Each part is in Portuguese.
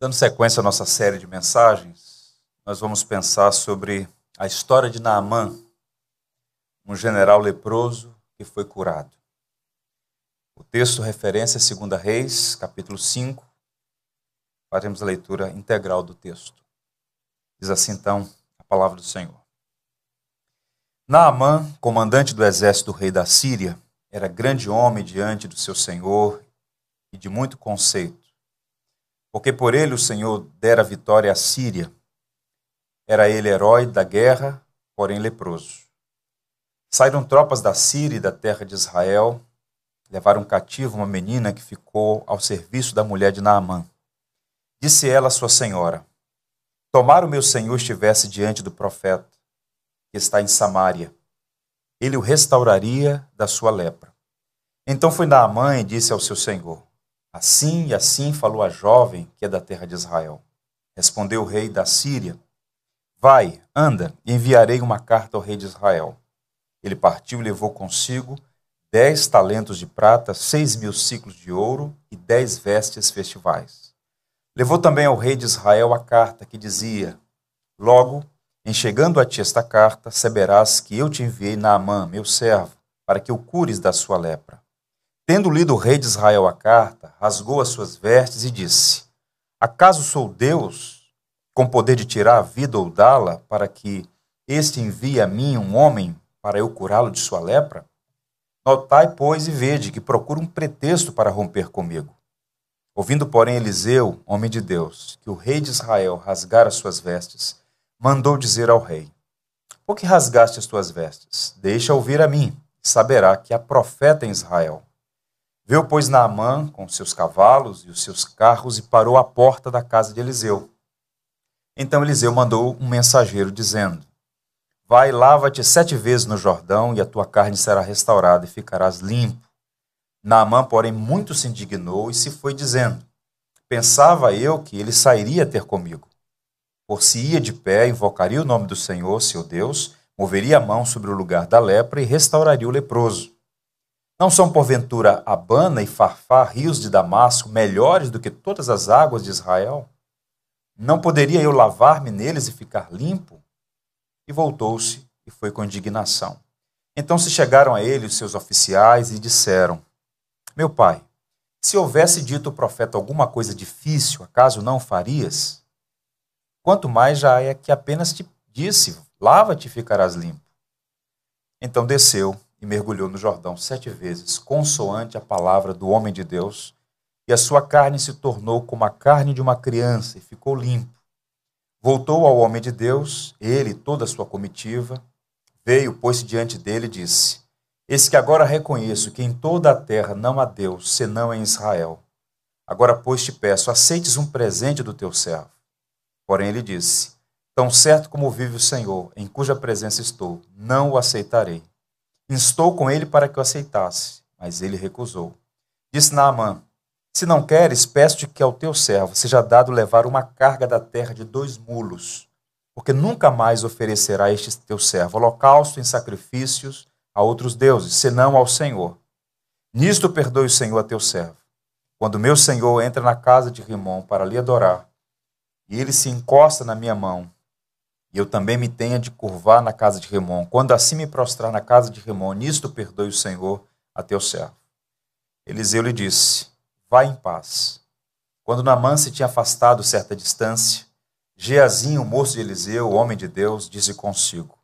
Dando sequência à nossa série de mensagens, nós vamos pensar sobre a história de Naamã, um general leproso que foi curado. O texto referência é 2 Reis, capítulo 5. Faremos a leitura integral do texto. Diz assim então a palavra do Senhor. Naamã, comandante do exército do rei da Síria, era grande homem diante do seu senhor e de muito conceito porque por ele o Senhor dera vitória à Síria. Era ele herói da guerra, porém leproso. Saíram tropas da Síria e da terra de Israel, levaram cativo uma menina que ficou ao serviço da mulher de Naamã. Disse ela à sua senhora: Tomara o meu senhor estivesse diante do profeta, que está em Samaria. Ele o restauraria da sua lepra. Então foi Naamã e disse ao seu senhor: Assim e assim falou a jovem que é da terra de Israel. Respondeu o rei da Síria: Vai, anda, e enviarei uma carta ao rei de Israel. Ele partiu e levou consigo dez talentos de prata, seis mil ciclos de ouro e dez vestes festivais. Levou também ao rei de Israel a carta que dizia: Logo, em chegando a ti esta carta, saberás que eu te enviei Naamã, meu servo, para que o cures da sua lepra. Tendo lido o rei de Israel a carta, rasgou as suas vestes e disse: Acaso sou Deus, com poder de tirar a vida ou dá-la, para que este envie a mim um homem para eu curá-lo de sua lepra? Notai, pois, e vede que procura um pretexto para romper comigo. Ouvindo, porém, Eliseu, homem de Deus, que o rei de Israel rasgara as suas vestes, mandou dizer ao rei: Por que rasgaste as tuas vestes? Deixa ouvir a mim, e saberá que há profeta em Israel. Veio, pois, Naamã com seus cavalos e os seus carros e parou à porta da casa de Eliseu. Então Eliseu mandou um mensageiro, dizendo: Vai, lava-te sete vezes no Jordão, e a tua carne será restaurada e ficarás limpo. Naamã, porém, muito se indignou e se foi dizendo: Pensava eu que ele sairia ter comigo. Por se ia de pé, invocaria o nome do Senhor, seu Deus, moveria a mão sobre o lugar da lepra e restauraria o leproso. Não são, porventura, Abana e Farfá, rios de Damasco, melhores do que todas as águas de Israel? Não poderia eu lavar-me neles e ficar limpo? E voltou-se e foi com indignação. Então se chegaram a ele os seus oficiais e disseram: Meu pai, se houvesse dito o profeta alguma coisa difícil, acaso não farias? Quanto mais já é que apenas te disse: Lava-te e ficarás limpo. Então desceu e mergulhou no Jordão sete vezes, consoante a palavra do homem de Deus, e a sua carne se tornou como a carne de uma criança e ficou limpo. Voltou ao homem de Deus, ele e toda a sua comitiva, veio, pôs-se diante dele e disse: Eis que agora reconheço que em toda a terra não há Deus, senão em Israel. Agora, pois, te peço, aceites um presente do teu servo. Porém, ele disse: Tão certo como vive o Senhor, em cuja presença estou, não o aceitarei. Instou com ele para que o aceitasse, mas ele recusou. Disse Naamã: Se não queres, peço-te que ao teu servo seja dado levar uma carga da terra de dois mulos, porque nunca mais oferecerá este teu servo holocausto em sacrifícios a outros deuses, senão ao Senhor. Nisto perdoe o Senhor a teu servo. Quando meu Senhor entra na casa de Rimon para lhe adorar, e ele se encosta na minha mão, e eu também me tenha de curvar na casa de Remon. Quando assim me prostrar na casa de Remon, nisto perdoe o Senhor a teu servo. Eliseu lhe disse: Vá em paz. Quando Naamã se tinha afastado certa distância, Geazinho, o moço de Eliseu, o homem de Deus, disse consigo: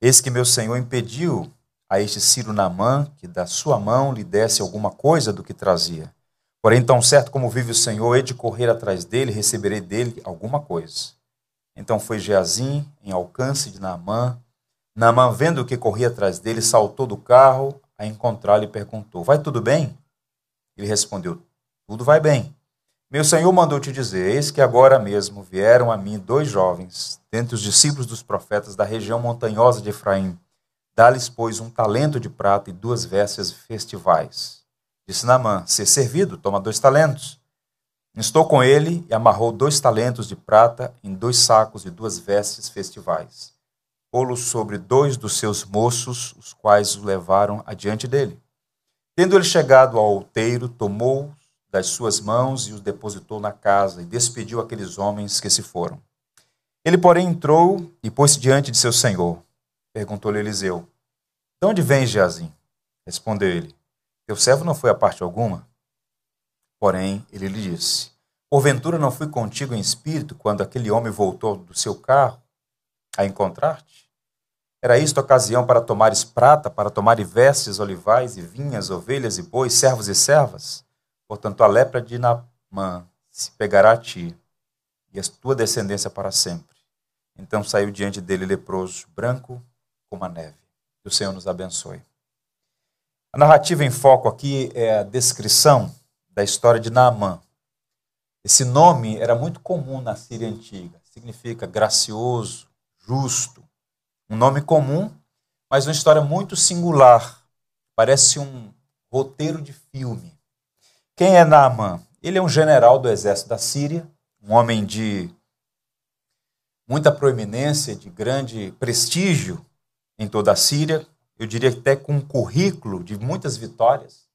Eis que meu senhor impediu a este Ciro Naamã que da sua mão lhe desse alguma coisa do que trazia. Porém, tão certo como vive o Senhor, hei de correr atrás dele receberei dele alguma coisa. Então foi Geazim em alcance de Naamã. Naamã, vendo que corria atrás dele, saltou do carro a encontrá-lo e perguntou: Vai tudo bem? Ele respondeu: Tudo vai bem. Meu senhor mandou te dizer: Eis que agora mesmo vieram a mim dois jovens, dentre os discípulos dos profetas da região montanhosa de Efraim. Dá-lhes, pois, um talento de prata e duas vestes festivais. Disse Naamã: Ser servido, toma dois talentos. Estou com ele e amarrou dois talentos de prata em dois sacos e duas vestes festivais. Pô-los sobre dois dos seus moços, os quais o levaram adiante dele. Tendo ele chegado ao outeiro, tomou das suas mãos e os depositou na casa, e despediu aqueles homens que se foram. Ele, porém, entrou e pôs-se diante de seu senhor. Perguntou-lhe Eliseu: De onde vens, Geazim? Respondeu ele: Teu servo não foi a parte alguma. Porém, ele lhe disse: Porventura não fui contigo em espírito quando aquele homem voltou do seu carro a encontrar-te? Era isto ocasião para tomares prata, para tomares vestes, olivais e vinhas, ovelhas e bois, servos e servas? Portanto, a lepra de Naamã se pegará a ti, e a tua descendência para sempre. Então saiu diante dele leproso, branco como a neve. Que o Senhor nos abençoe. A narrativa em foco aqui é a descrição da história de Naamã. Esse nome era muito comum na Síria antiga. Significa gracioso, justo. Um nome comum, mas uma história muito singular. Parece um roteiro de filme. Quem é Naamã? Ele é um general do exército da Síria, um homem de muita proeminência, de grande prestígio em toda a Síria. Eu diria até com um currículo de muitas vitórias.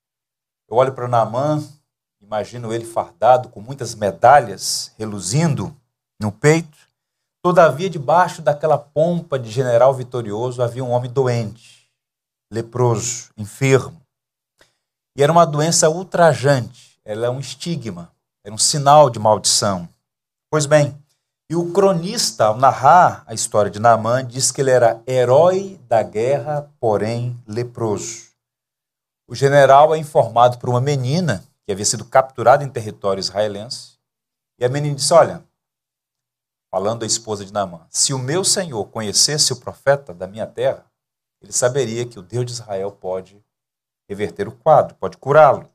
Eu olho para Naamã, imagino ele fardado com muitas medalhas reluzindo no peito. Todavia, debaixo daquela pompa de general vitorioso havia um homem doente, leproso, enfermo. E era uma doença ultrajante, ela é um estigma, era um sinal de maldição. Pois bem, e o cronista, ao narrar a história de Naamã, diz que ele era herói da guerra, porém leproso. O general é informado por uma menina que havia sido capturada em território israelense. E a menina disse: Olha, falando a esposa de Naamã, se o meu senhor conhecesse o profeta da minha terra, ele saberia que o Deus de Israel pode reverter o quadro, pode curá-lo.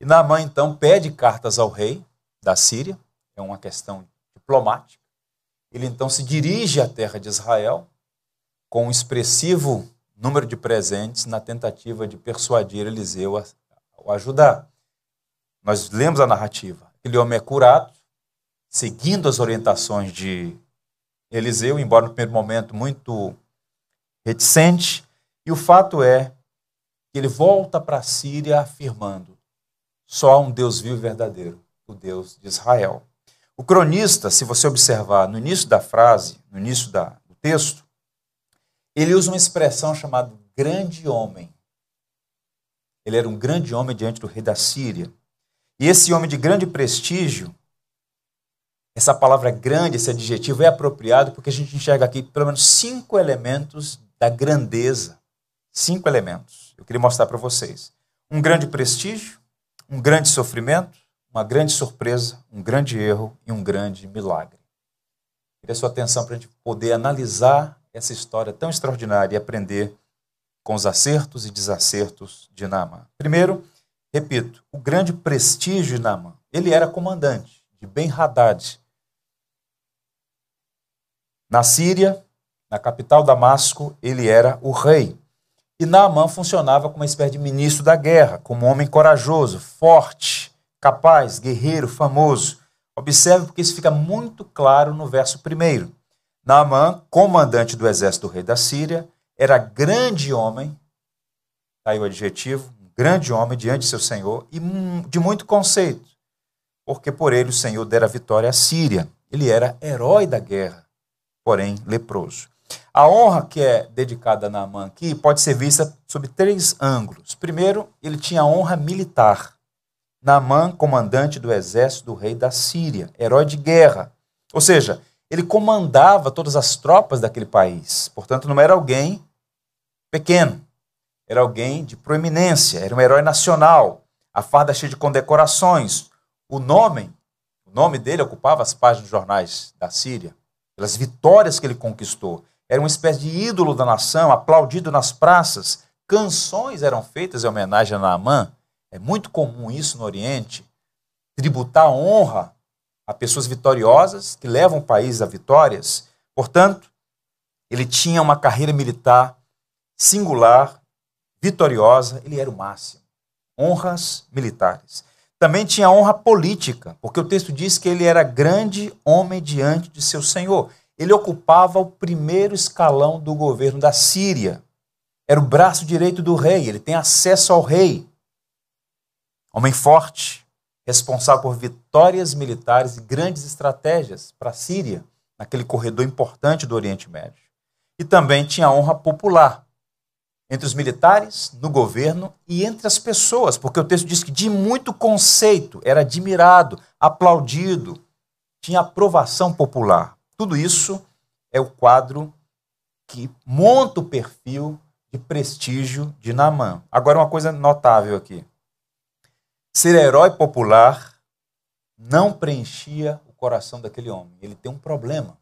E Naamã então pede cartas ao rei da Síria, é uma questão diplomática. Ele então se dirige à terra de Israel com um expressivo número de presentes na tentativa de persuadir Eliseu a, a ajudar. Nós lemos a narrativa. Aquele homem é curado, seguindo as orientações de Eliseu, embora no primeiro momento muito reticente. E o fato é que ele volta para a Síria afirmando: só há um Deus vivo e verdadeiro, o Deus de Israel. O cronista, se você observar no início da frase, no início da, do texto, ele usa uma expressão chamada grande homem. Ele era um grande homem diante do rei da Síria. E esse homem de grande prestígio, essa palavra grande, esse adjetivo é apropriado porque a gente enxerga aqui pelo menos cinco elementos da grandeza. Cinco elementos. Eu queria mostrar para vocês. Um grande prestígio, um grande sofrimento, uma grande surpresa, um grande erro e um grande milagre. Queria sua atenção para a gente poder analisar essa história tão extraordinária e aprender com os acertos e desacertos de Naamã. Primeiro, repito, o grande prestígio de Naamã. Ele era comandante de Ben-Hadad. Na Síria, na capital Damasco, ele era o rei. E Naamã funcionava como uma espécie de ministro da guerra, como um homem corajoso, forte, capaz, guerreiro, famoso. Observe porque isso fica muito claro no verso primeiro. Naamã, comandante do exército do rei da Síria, era grande homem, está aí o adjetivo, grande homem diante de seu senhor e de muito conceito, porque por ele o Senhor dera vitória à Síria. Ele era herói da guerra, porém leproso. A honra que é dedicada a Naamã aqui pode ser vista sob três ângulos. Primeiro, ele tinha honra militar. Naamã, comandante do exército do rei da Síria, herói de guerra. Ou seja, ele comandava todas as tropas daquele país. Portanto, não era alguém pequeno, era alguém de proeminência, era um herói nacional. A farda cheia de condecorações. O nome, o nome dele ocupava as páginas dos jornais da Síria, pelas vitórias que ele conquistou. Era uma espécie de ídolo da nação, aplaudido nas praças. Canções eram feitas em homenagem a Naamã. É muito comum isso no Oriente, tributar honra a pessoas vitoriosas que levam o país a vitórias. Portanto, ele tinha uma carreira militar singular, vitoriosa, ele era o máximo. Honras militares. Também tinha honra política, porque o texto diz que ele era grande homem diante de seu senhor. Ele ocupava o primeiro escalão do governo da Síria. Era o braço direito do rei, ele tem acesso ao rei. Homem forte, responsável por vitórias militares e grandes estratégias para a Síria, naquele corredor importante do Oriente Médio. E também tinha honra popular entre os militares, no governo e entre as pessoas, porque o texto diz que de muito conceito, era admirado, aplaudido, tinha aprovação popular. Tudo isso é o quadro que monta o perfil de prestígio de Naamã. Agora, uma coisa notável aqui. Ser herói popular não preenchia o coração daquele homem. Ele tem um problema.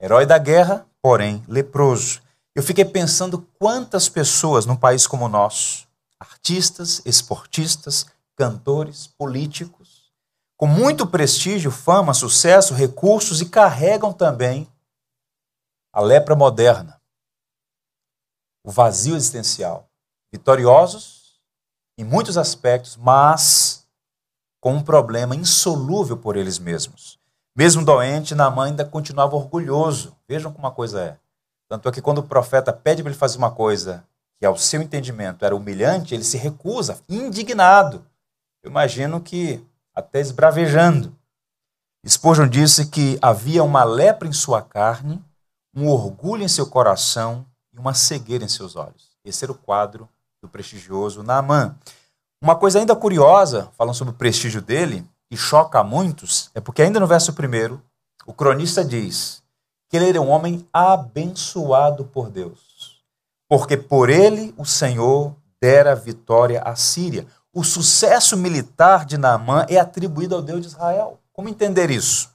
Herói da guerra, porém leproso. Eu fiquei pensando quantas pessoas num país como o nosso, artistas, esportistas, cantores, políticos, com muito prestígio, fama, sucesso, recursos e carregam também a lepra moderna, o vazio existencial. Vitoriosos em muitos aspectos, mas com um problema insolúvel por eles mesmos. Mesmo doente, Naamã ainda continuava orgulhoso. Vejam como a coisa é. Tanto é que quando o profeta pede para ele fazer uma coisa que, ao seu entendimento, era humilhante, ele se recusa, indignado. Eu imagino que até esbravejando. Spurgeon disse que havia uma lepra em sua carne, um orgulho em seu coração e uma cegueira em seus olhos. Esse era o quadro do prestigioso Naamã. Uma coisa ainda curiosa, falando sobre o prestígio dele, que choca a muitos, é porque ainda no verso primeiro, o cronista diz que ele era um homem abençoado por Deus, porque por ele o Senhor dera vitória à Síria. O sucesso militar de Naamã é atribuído ao Deus de Israel. Como entender isso?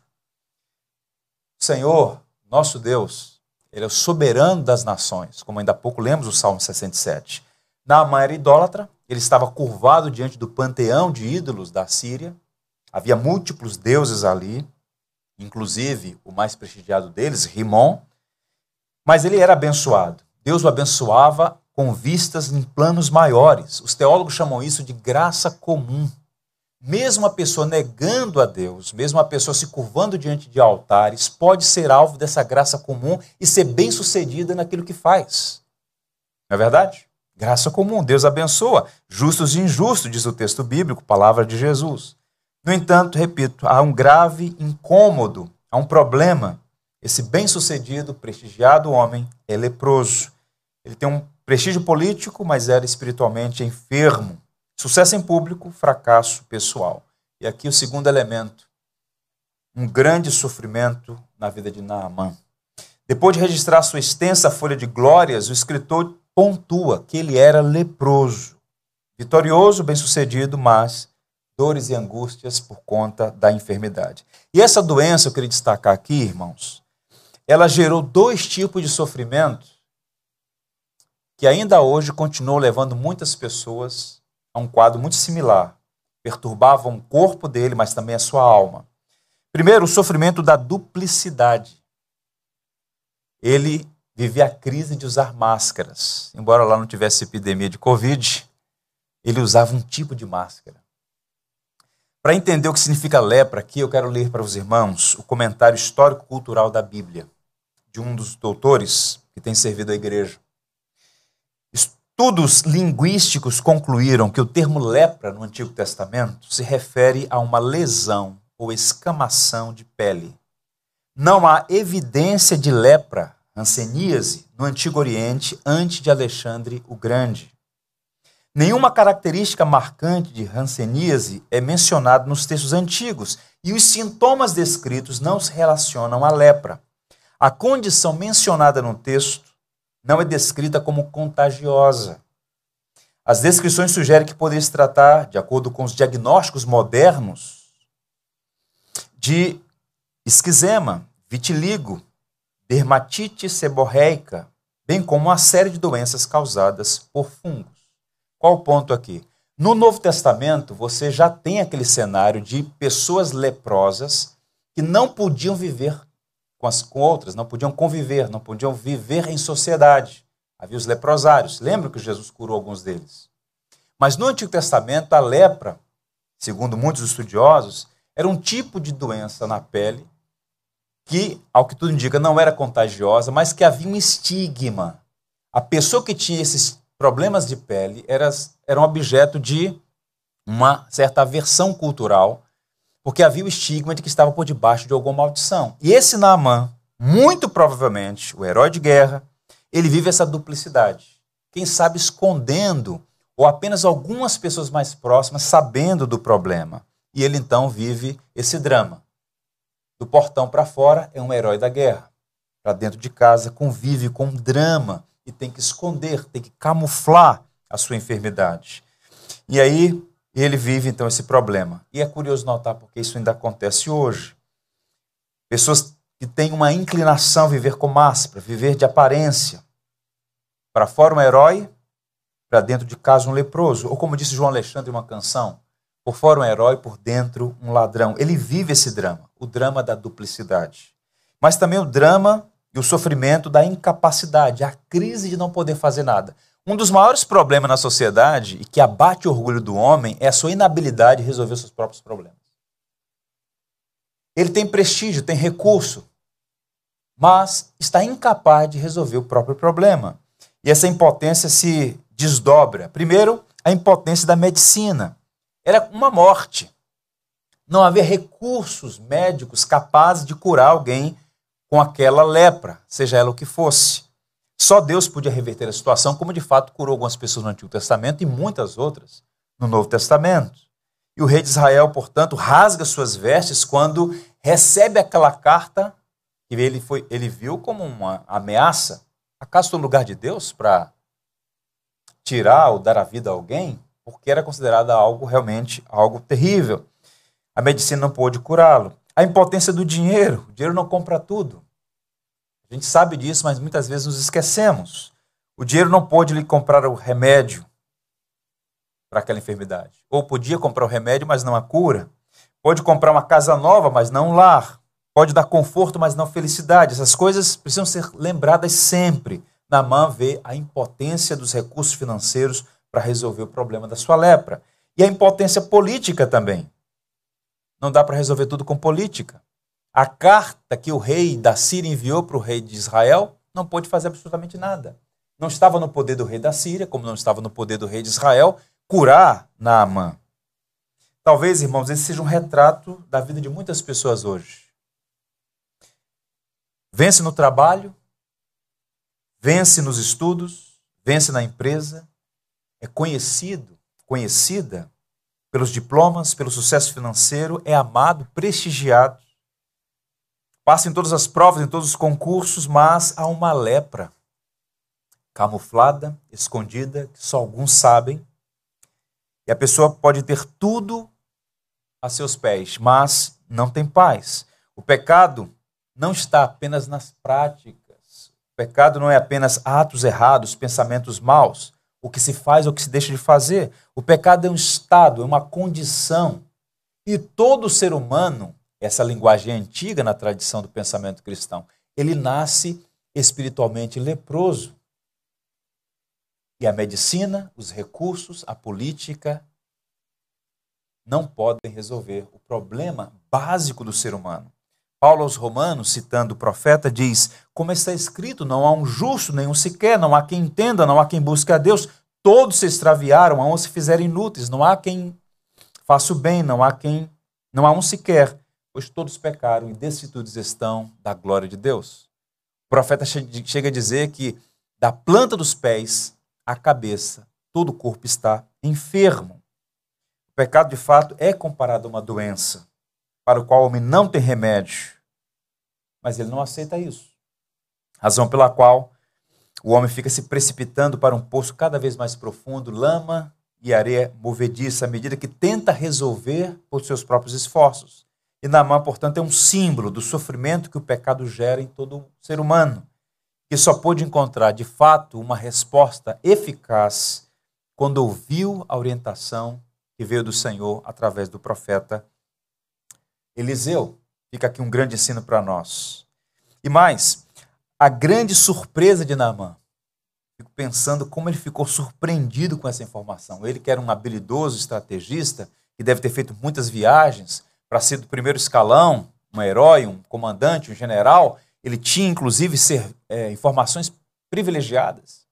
O Senhor, nosso Deus, ele é o soberano das nações, como ainda há pouco lemos o Salmo 67. Naamã era idólatra, ele estava curvado diante do panteão de ídolos da Síria, Havia múltiplos deuses ali, inclusive o mais prestigiado deles, Rimon, mas ele era abençoado. Deus o abençoava com vistas em planos maiores. Os teólogos chamam isso de graça comum. Mesmo a pessoa negando a Deus, mesmo a pessoa se curvando diante de altares, pode ser alvo dessa graça comum e ser bem-sucedida naquilo que faz. Não é verdade? Graça comum, Deus abençoa, justos e injustos, diz o texto bíblico, palavra de Jesus. No entanto, repito, há um grave incômodo, há um problema. Esse bem-sucedido, prestigiado homem é leproso. Ele tem um prestígio político, mas era espiritualmente enfermo. Sucesso em público, fracasso pessoal. E aqui o segundo elemento, um grande sofrimento na vida de Naamã. Depois de registrar sua extensa folha de glórias, o escritor pontua que ele era leproso, vitorioso, bem-sucedido, mas dores e angústias por conta da enfermidade. E essa doença, eu queria destacar aqui, irmãos, ela gerou dois tipos de sofrimento que ainda hoje continuam levando muitas pessoas a um quadro muito similar. Perturbavam o corpo dele, mas também a sua alma. Primeiro, o sofrimento da duplicidade. Ele vivia a crise de usar máscaras. Embora lá não tivesse epidemia de Covid, ele usava um tipo de máscara. Para entender o que significa lepra aqui, eu quero ler para os irmãos o comentário histórico-cultural da Bíblia, de um dos doutores que tem servido à igreja. Estudos linguísticos concluíram que o termo lepra no Antigo Testamento se refere a uma lesão ou escamação de pele. Não há evidência de lepra, hanseníase, no Antigo Oriente antes de Alexandre o Grande. Nenhuma característica marcante de hanseníase é mencionada nos textos antigos e os sintomas descritos não se relacionam à lepra. A condição mencionada no texto não é descrita como contagiosa. As descrições sugerem que poderia se tratar, de acordo com os diagnósticos modernos, de esquizema, vitiligo, dermatite seborreica, bem como uma série de doenças causadas por fungos. Qual o ponto aqui? No Novo Testamento, você já tem aquele cenário de pessoas leprosas que não podiam viver com as com outras, não podiam conviver, não podiam viver em sociedade. Havia os leprosários. Lembra que Jesus curou alguns deles? Mas no Antigo Testamento, a lepra, segundo muitos estudiosos, era um tipo de doença na pele que, ao que tudo indica, não era contagiosa, mas que havia um estigma. A pessoa que tinha esse problemas de pele eram, eram objeto de uma certa aversão cultural, porque havia o estigma de que estava por debaixo de alguma maldição. E esse Naamã, muito provavelmente, o herói de guerra, ele vive essa duplicidade. Quem sabe escondendo, ou apenas algumas pessoas mais próximas sabendo do problema. E ele então vive esse drama. Do portão para fora é um herói da guerra. Para dentro de casa convive com um drama e tem que esconder, tem que camuflar a sua enfermidade. E aí ele vive então esse problema. E é curioso notar porque isso ainda acontece hoje. Pessoas que têm uma inclinação a viver com máscara, viver de aparência. Para fora um herói, para dentro de casa um leproso. Ou como disse João Alexandre em uma canção, por fora um herói, por dentro um ladrão. Ele vive esse drama, o drama da duplicidade. Mas também o drama e o sofrimento da incapacidade, a crise de não poder fazer nada. Um dos maiores problemas na sociedade e que abate o orgulho do homem é a sua inabilidade de resolver seus próprios problemas. Ele tem prestígio, tem recurso, mas está incapaz de resolver o próprio problema. E essa impotência se desdobra. Primeiro, a impotência da medicina. Era uma morte. Não havia recursos médicos capazes de curar alguém com aquela lepra, seja ela o que fosse. Só Deus podia reverter a situação, como de fato curou algumas pessoas no Antigo Testamento e muitas outras no Novo Testamento. E o rei de Israel, portanto, rasga suas vestes quando recebe aquela carta que ele, foi, ele viu como uma ameaça. Acaso no lugar de Deus para tirar ou dar a vida a alguém? Porque era considerada algo realmente algo terrível. A medicina não pôde curá-lo. A impotência do dinheiro. O dinheiro não compra tudo. A gente sabe disso, mas muitas vezes nos esquecemos. O dinheiro não pôde lhe comprar o remédio para aquela enfermidade. Ou podia comprar o remédio, mas não a cura. Pode comprar uma casa nova, mas não um lar. Pode dar conforto, mas não felicidade. Essas coisas precisam ser lembradas sempre. Namã vê a impotência dos recursos financeiros para resolver o problema da sua lepra. E a impotência política também. Não dá para resolver tudo com política. A carta que o rei da Síria enviou para o rei de Israel não pôde fazer absolutamente nada. Não estava no poder do rei da Síria, como não estava no poder do rei de Israel, curar Naamã. Talvez, irmãos, esse seja um retrato da vida de muitas pessoas hoje. Vence no trabalho, vence nos estudos, vence na empresa, é conhecido, conhecida pelos diplomas, pelo sucesso financeiro, é amado, prestigiado, Passa em todas as provas, em todos os concursos, mas há uma lepra camuflada, escondida, que só alguns sabem. E a pessoa pode ter tudo a seus pés, mas não tem paz. O pecado não está apenas nas práticas. O pecado não é apenas atos errados, pensamentos maus, o que se faz ou o que se deixa de fazer. O pecado é um estado, é uma condição. E todo ser humano essa linguagem antiga na tradição do pensamento cristão. Ele nasce espiritualmente leproso. E a medicina, os recursos, a política não podem resolver o problema básico do ser humano. Paulo aos Romanos, citando o profeta, diz: Como está escrito, não há um justo, nenhum sequer, não há quem entenda, não há quem busque a Deus. Todos se extraviaram, a um se fizeram inúteis, não há quem faça o bem, não há quem, não há um sequer pois todos pecaram e destituídos estão da glória de Deus. O profeta chega a dizer que da planta dos pés à cabeça, todo o corpo está enfermo. O pecado, de fato, é comparado a uma doença para o qual o homem não tem remédio, mas ele não aceita isso. Razão pela qual o homem fica se precipitando para um poço cada vez mais profundo, lama e areia movediça, à medida que tenta resolver por seus próprios esforços. E Naamã, portanto, é um símbolo do sofrimento que o pecado gera em todo ser humano, que só pôde encontrar, de fato, uma resposta eficaz quando ouviu a orientação que veio do Senhor através do profeta Eliseu. Fica aqui um grande ensino para nós. E mais, a grande surpresa de Naamã. Fico pensando como ele ficou surpreendido com essa informação. Ele que era um habilidoso estrategista, que deve ter feito muitas viagens, para ser do primeiro escalão, um herói, um comandante, um general, ele tinha inclusive ser, é, informações privilegiadas.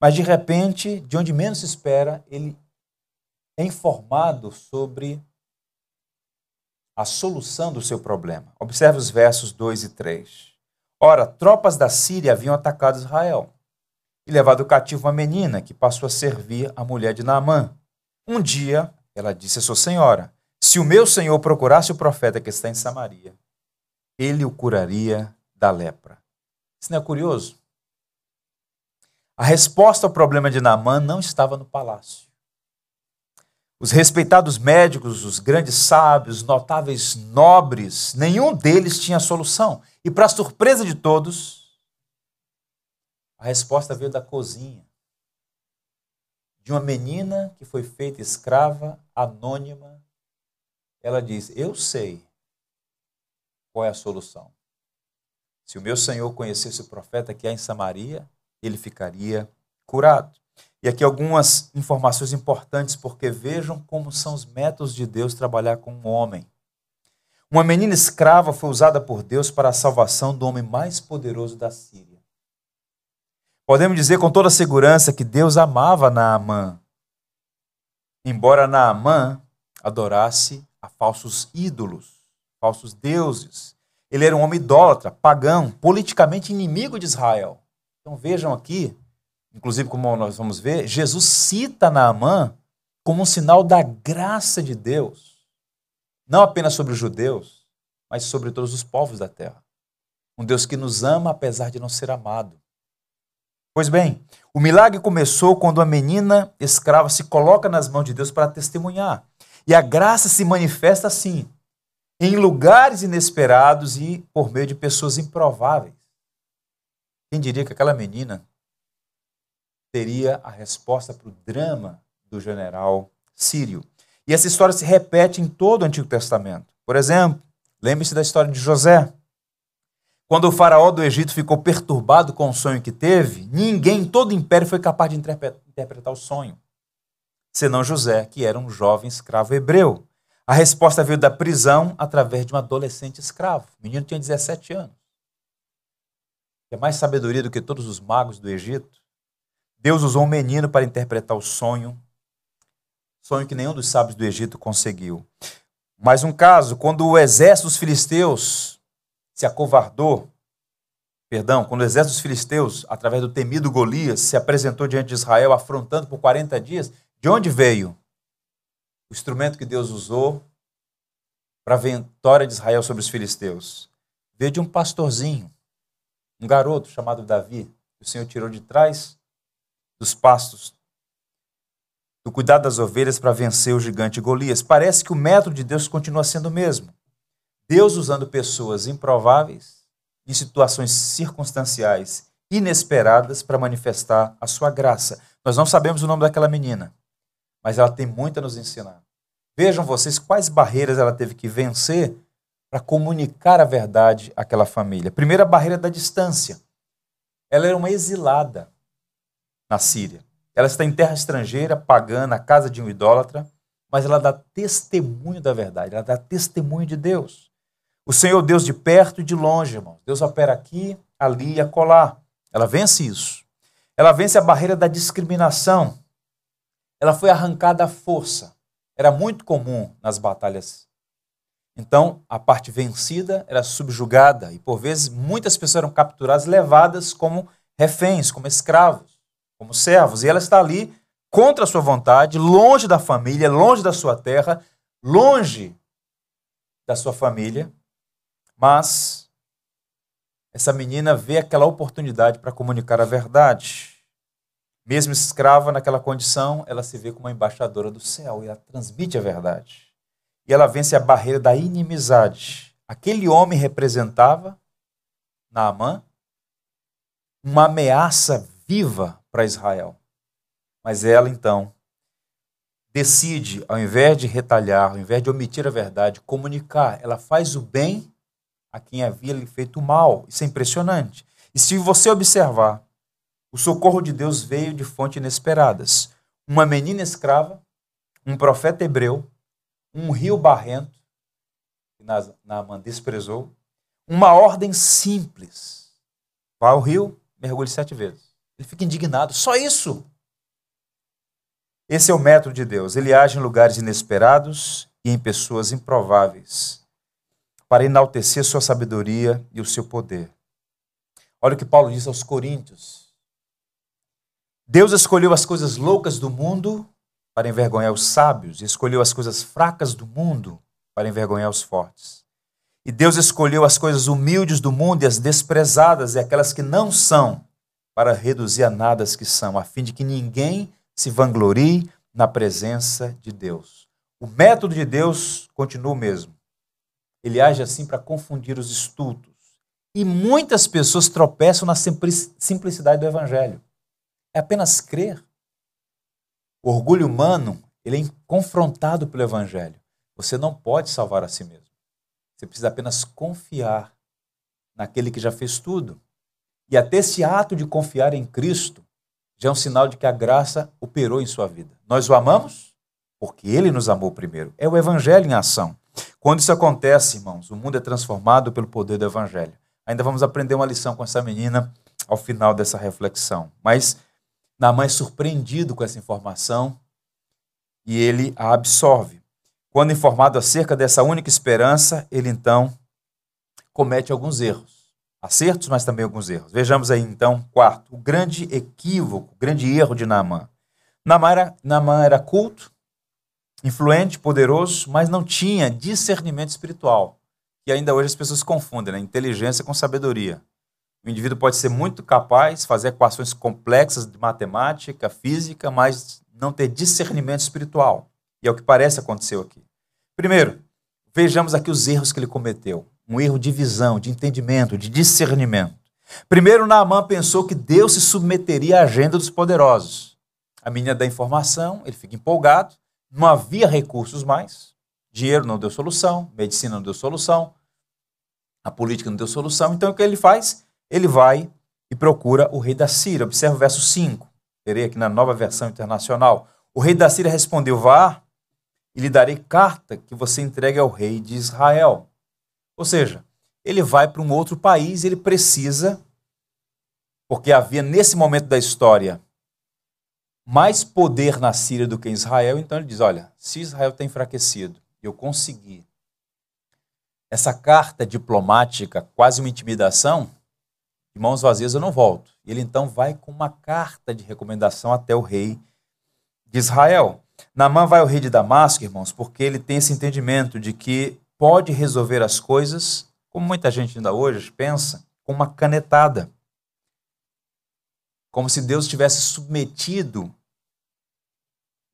Mas de repente, de onde menos se espera, ele é informado sobre a solução do seu problema. Observe os versos 2 e 3. Ora, tropas da Síria haviam atacado Israel e levado cativo uma menina que passou a servir a mulher de Naamã. Um dia, ela disse a sua senhora: Se o meu senhor procurasse o profeta que está em Samaria, ele o curaria da lepra. Isso não é curioso? A resposta ao problema de Naamã não estava no palácio. Os respeitados médicos, os grandes sábios, notáveis nobres, nenhum deles tinha solução. E, para surpresa de todos, a resposta veio da cozinha de uma menina que foi feita escrava, anônima. Ela diz: Eu sei qual é a solução. Se o meu senhor conhecesse o profeta que há em Samaria, ele ficaria curado. E aqui algumas informações importantes, porque vejam como são os métodos de Deus trabalhar com um homem. Uma menina escrava foi usada por Deus para a salvação do homem mais poderoso da Síria. Podemos dizer com toda segurança que Deus amava Naamã, embora Naamã adorasse a falsos ídolos, falsos deuses. Ele era um homem idólatra, pagão, politicamente inimigo de Israel. Então vejam aqui inclusive como nós vamos ver, Jesus cita Naamã como um sinal da graça de Deus, não apenas sobre os judeus, mas sobre todos os povos da terra. Um Deus que nos ama apesar de não ser amado. Pois bem, o milagre começou quando a menina escrava se coloca nas mãos de Deus para testemunhar. E a graça se manifesta assim, em lugares inesperados e por meio de pessoas improváveis. Quem diria que aquela menina teria a resposta para o drama do general sírio. E essa história se repete em todo o Antigo Testamento. Por exemplo, lembre-se da história de José. Quando o faraó do Egito ficou perturbado com o sonho que teve, ninguém em todo o império foi capaz de interpretar o sonho, senão José, que era um jovem escravo hebreu. A resposta veio da prisão através de um adolescente escravo. O menino tinha 17 anos. É mais sabedoria do que todos os magos do Egito. Deus usou um menino para interpretar o sonho, sonho que nenhum dos sábios do Egito conseguiu. Mais um caso, quando o exército dos filisteus se acovardou, perdão, quando o exército dos filisteus, através do temido Golias, se apresentou diante de Israel, afrontando por 40 dias, de onde veio? O instrumento que Deus usou para a vitória de Israel sobre os filisteus. Veio de um pastorzinho, um garoto chamado Davi, que o Senhor tirou de trás dos pastos, do cuidado das ovelhas para vencer o gigante Golias. Parece que o método de Deus continua sendo o mesmo. Deus usando pessoas improváveis, em situações circunstanciais inesperadas para manifestar a sua graça. Nós não sabemos o nome daquela menina, mas ela tem muito a nos ensinar. Vejam vocês quais barreiras ela teve que vencer para comunicar a verdade àquela família. Primeira barreira da distância. Ela era uma exilada na Síria. Ela está em terra estrangeira, pagã, na casa de um idólatra, mas ela dá testemunho da verdade, ela dá testemunho de Deus. O Senhor Deus de perto e de longe, irmãos. Deus opera aqui, ali e acolá. Ela vence isso. Ela vence a barreira da discriminação. Ela foi arrancada à força. Era muito comum nas batalhas. Então, a parte vencida era subjugada e, por vezes, muitas pessoas eram capturadas, levadas como reféns, como escravos como servos. E ela está ali contra a sua vontade, longe da família, longe da sua terra, longe da sua família. Mas essa menina vê aquela oportunidade para comunicar a verdade. Mesmo escrava naquela condição, ela se vê como uma embaixadora do céu e ela transmite a verdade. E ela vence a barreira da inimizade. Aquele homem representava, Naamã, uma ameaça viva para Israel. Mas ela, então, decide, ao invés de retalhar, ao invés de omitir a verdade, comunicar. Ela faz o bem a quem havia lhe feito o mal. Isso é impressionante. E se você observar, o socorro de Deus veio de fontes inesperadas. Uma menina escrava, um profeta hebreu, um rio barrento, que Naaman desprezou, uma ordem simples. Vá ao rio, mergulhe sete vezes. Ele fica indignado. Só isso. Esse é o método de Deus. Ele age em lugares inesperados e em pessoas improváveis, para enaltecer sua sabedoria e o seu poder. Olha o que Paulo diz aos Coríntios. Deus escolheu as coisas loucas do mundo para envergonhar os sábios, e escolheu as coisas fracas do mundo para envergonhar os fortes. E Deus escolheu as coisas humildes do mundo e as desprezadas e aquelas que não são, para reduzir a nada as que são, a fim de que ninguém se vanglorie na presença de Deus. O método de Deus continua o mesmo. Ele age assim para confundir os estudos. E muitas pessoas tropeçam na simplicidade do evangelho. É apenas crer. O orgulho humano, ele é confrontado pelo evangelho. Você não pode salvar a si mesmo. Você precisa apenas confiar naquele que já fez tudo. E até esse ato de confiar em Cristo já é um sinal de que a graça operou em sua vida. Nós o amamos porque ele nos amou primeiro. É o evangelho em ação. Quando isso acontece, irmãos, o mundo é transformado pelo poder do evangelho. Ainda vamos aprender uma lição com essa menina ao final dessa reflexão. Mas Naamã é surpreendido com essa informação e ele a absorve. Quando informado acerca dessa única esperança, ele então comete alguns erros. Acertos, mas também alguns erros. Vejamos aí então, quarto, o grande equívoco, o grande erro de Naamã. Naamã era, Naamã era culto, influente, poderoso, mas não tinha discernimento espiritual. E ainda hoje as pessoas confundem né? inteligência com sabedoria. O indivíduo pode ser muito capaz, fazer equações complexas de matemática, física, mas não ter discernimento espiritual. E é o que parece aconteceu aqui. Primeiro, vejamos aqui os erros que ele cometeu. Um erro de visão, de entendimento, de discernimento. Primeiro, Naamã pensou que Deus se submeteria à agenda dos poderosos. A menina da informação, ele fica empolgado, não havia recursos mais, dinheiro não deu solução, medicina não deu solução, a política não deu solução, então o que ele faz? Ele vai e procura o rei da Síria. Observe o verso 5, terei aqui na nova versão internacional. O rei da Síria respondeu: Vá e lhe darei carta que você entregue ao rei de Israel. Ou seja, ele vai para um outro país, ele precisa, porque havia nesse momento da história mais poder na Síria do que em Israel, então ele diz: olha, se Israel está enfraquecido, eu consegui essa carta diplomática, quase uma intimidação, de mãos vazias eu não volto. Ele então vai com uma carta de recomendação até o rei de Israel. Namã vai ao rei de Damasco, irmãos, porque ele tem esse entendimento de que pode resolver as coisas, como muita gente ainda hoje pensa, com uma canetada. Como se Deus tivesse submetido